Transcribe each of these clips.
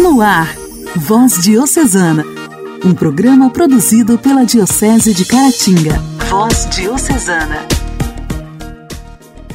No ar, Voz Diocesana, um programa produzido pela Diocese de Caratinga. Voz Diocesana.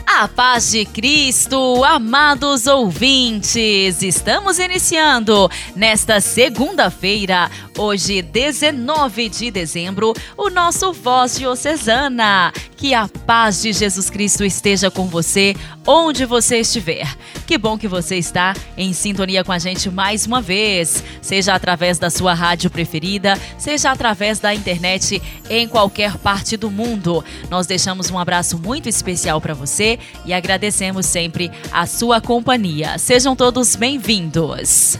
A paz de Cristo, amados ouvintes, estamos iniciando nesta segunda-feira, hoje 19 de dezembro, o nosso Voz Diocesana. Que a paz de Jesus Cristo esteja com você, onde você estiver. Que bom que você está em sintonia com a gente mais uma vez, seja através da sua rádio preferida, seja através da internet em qualquer parte do mundo. Nós deixamos um abraço muito especial para você e agradecemos sempre a sua companhia. Sejam todos bem-vindos.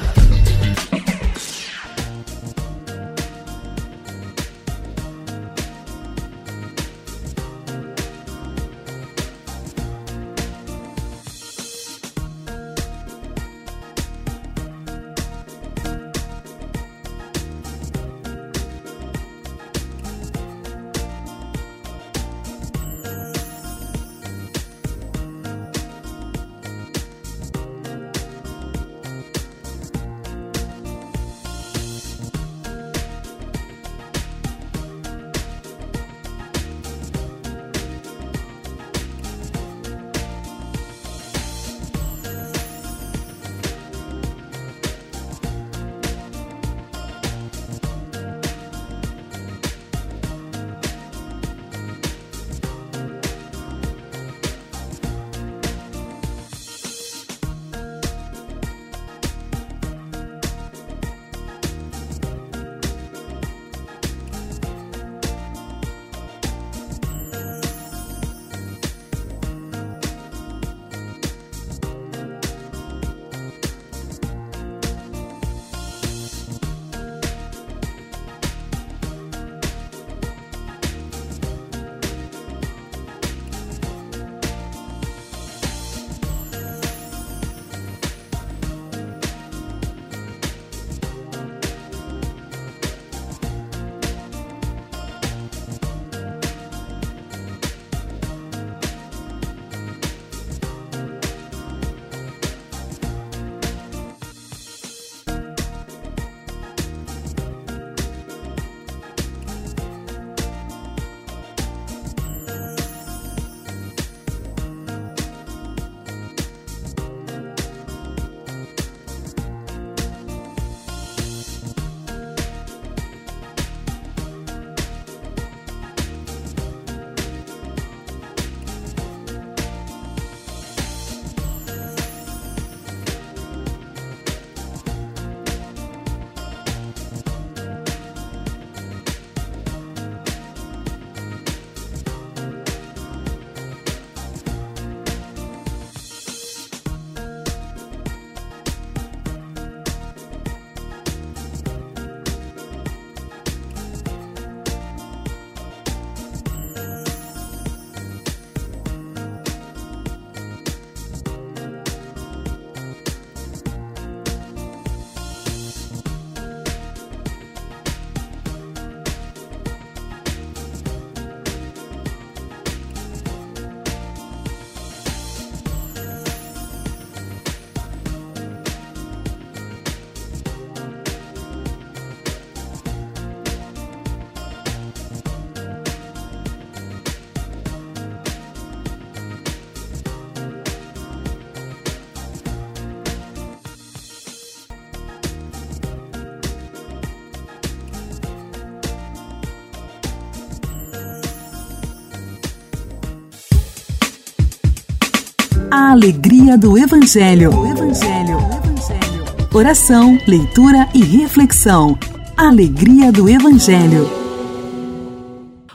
Alegria do Evangelho. Evangelho. Evangelho. Oração, leitura e reflexão. Alegria do Evangelho.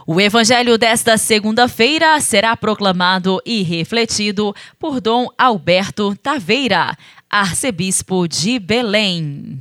O evangelho desta segunda-feira será proclamado e refletido por Dom Alberto Taveira, arcebispo de Belém.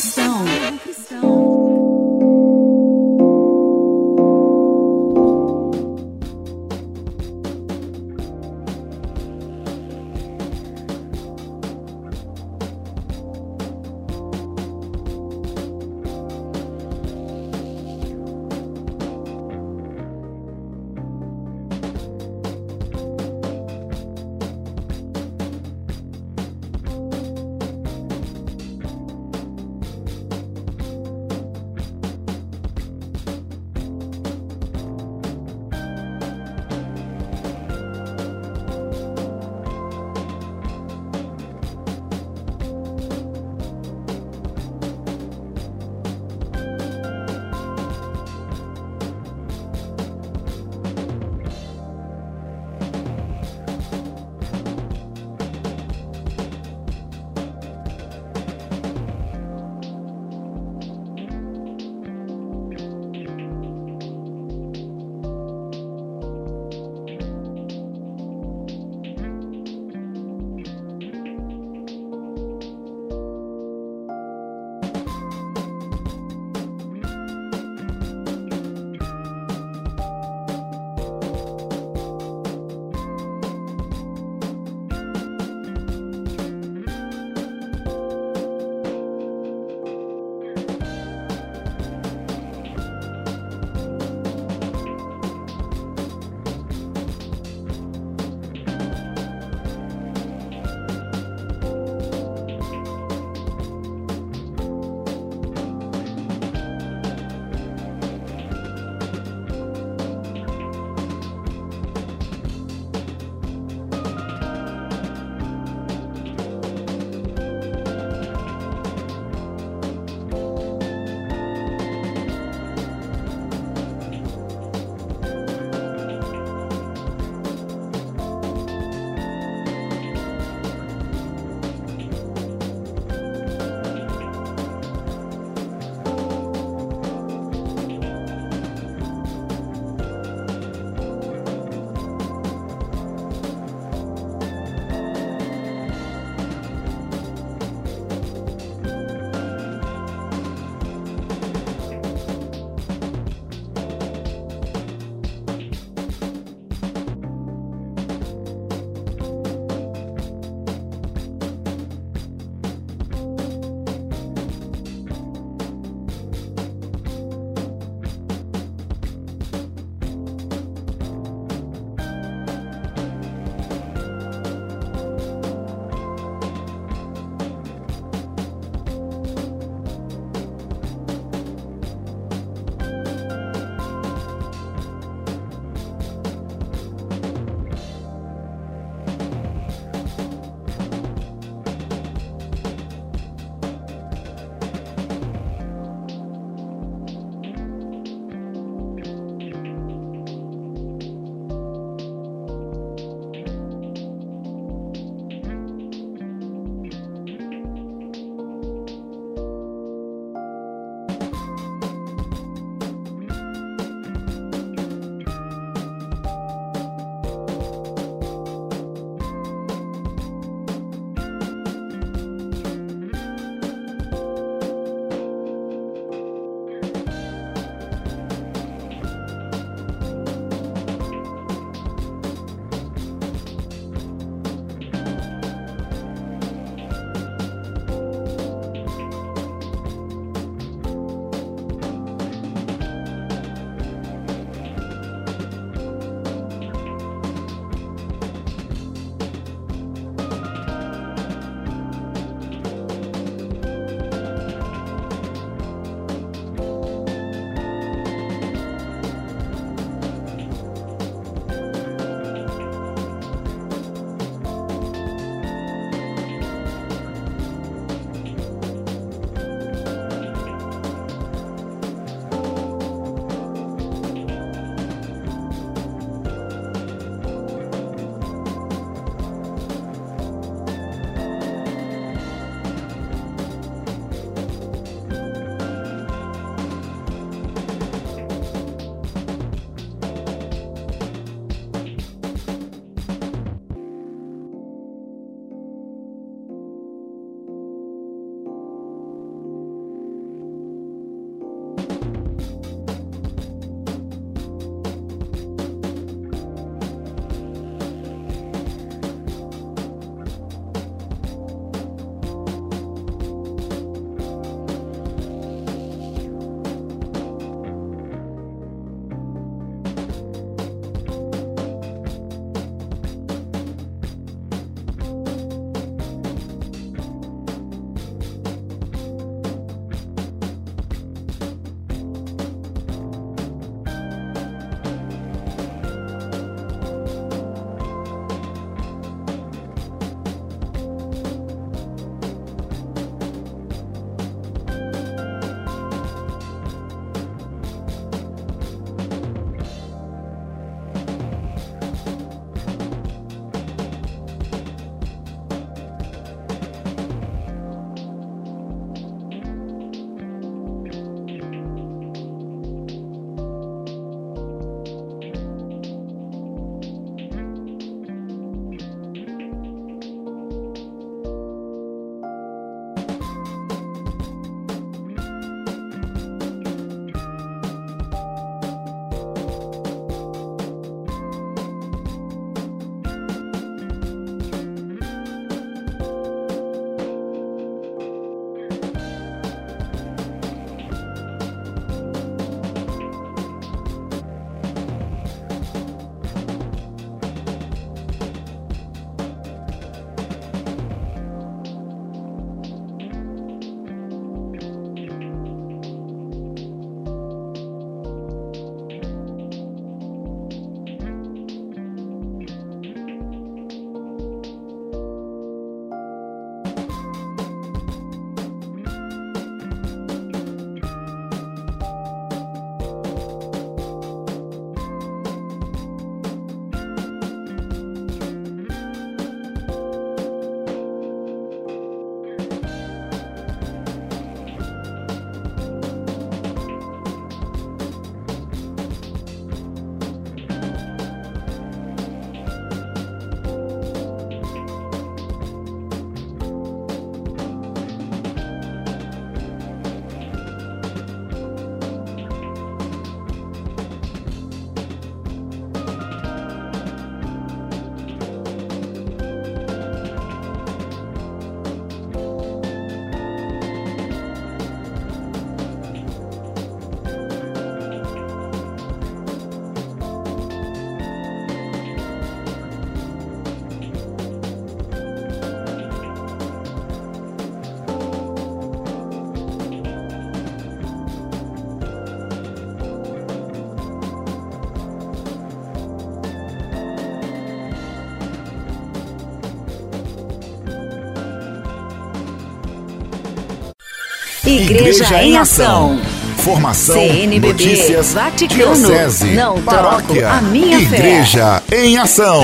Igreja, Igreja em Ação. Formação, CNBB, notícias, Vaticano, diocese, não paróquia, troco a minha Igreja fé. em Ação.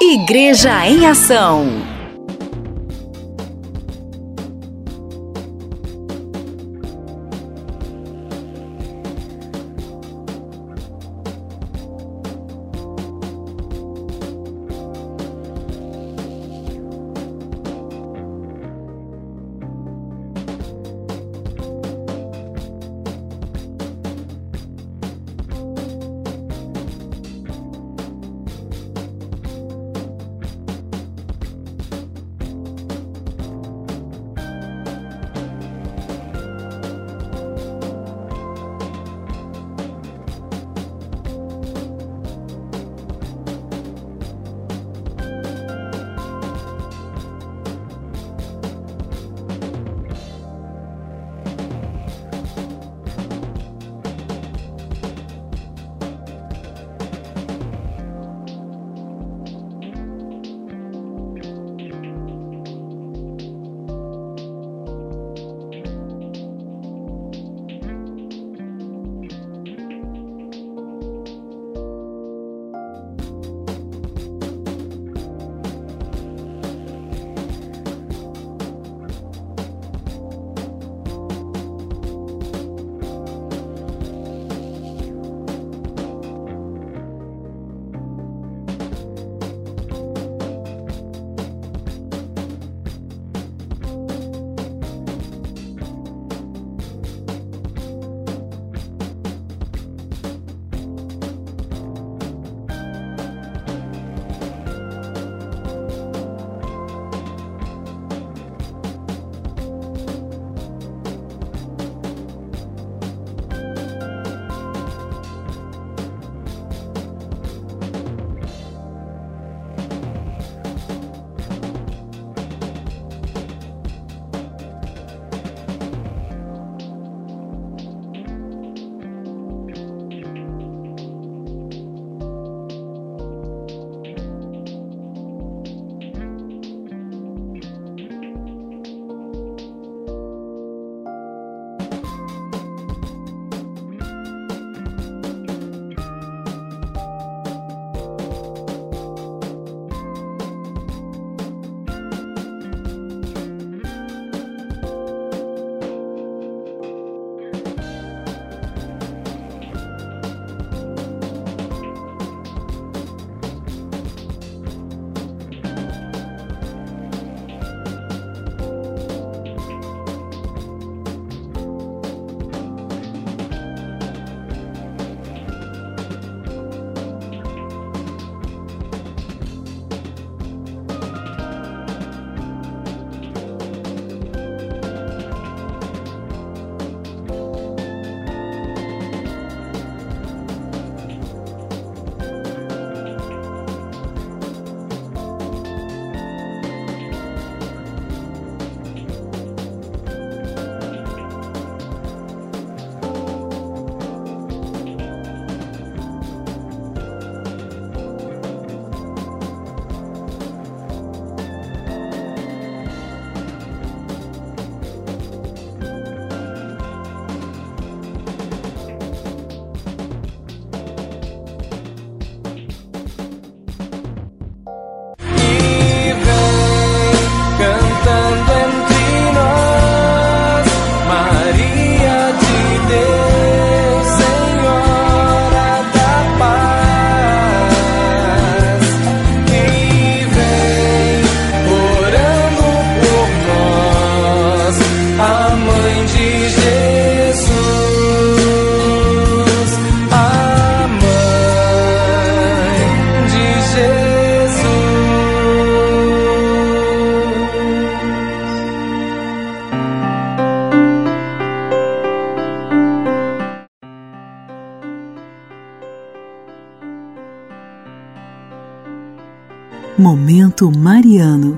Igreja em Ação. Momento Mariano.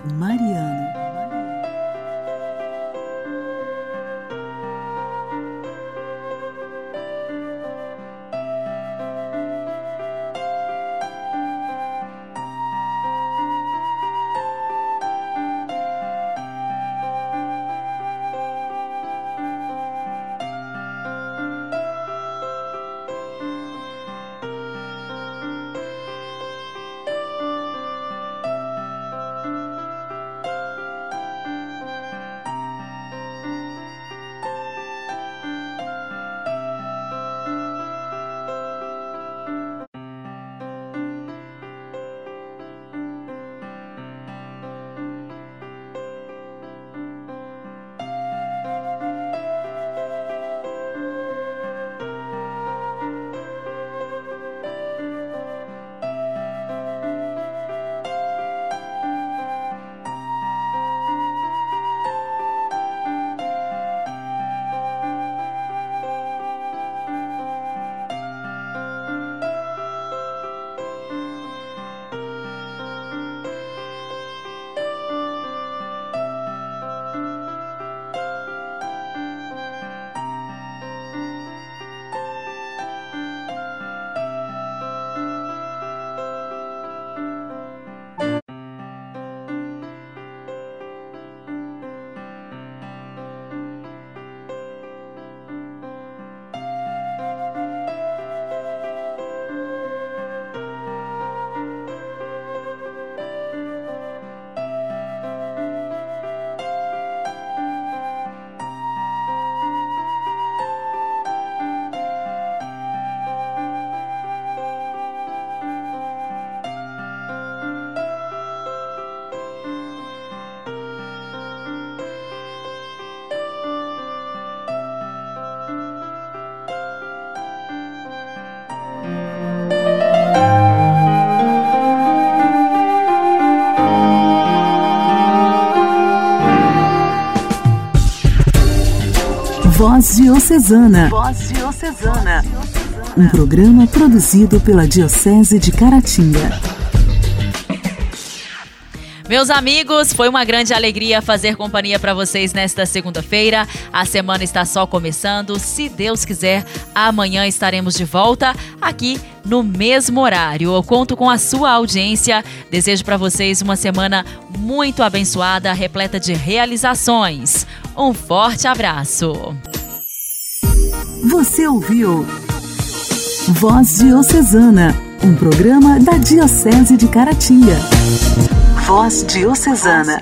Voz Diocesana. Voz Diocesana. Um programa produzido pela Diocese de Caratinga. Meus amigos, foi uma grande alegria fazer companhia para vocês nesta segunda-feira. A semana está só começando. Se Deus quiser, amanhã estaremos de volta aqui no mesmo horário. Eu conto com a sua audiência. Desejo para vocês uma semana muito abençoada, repleta de realizações. Um forte abraço. Você ouviu Voz Diocesana, um programa da Diocese de Caratinga. Voz Diocesana.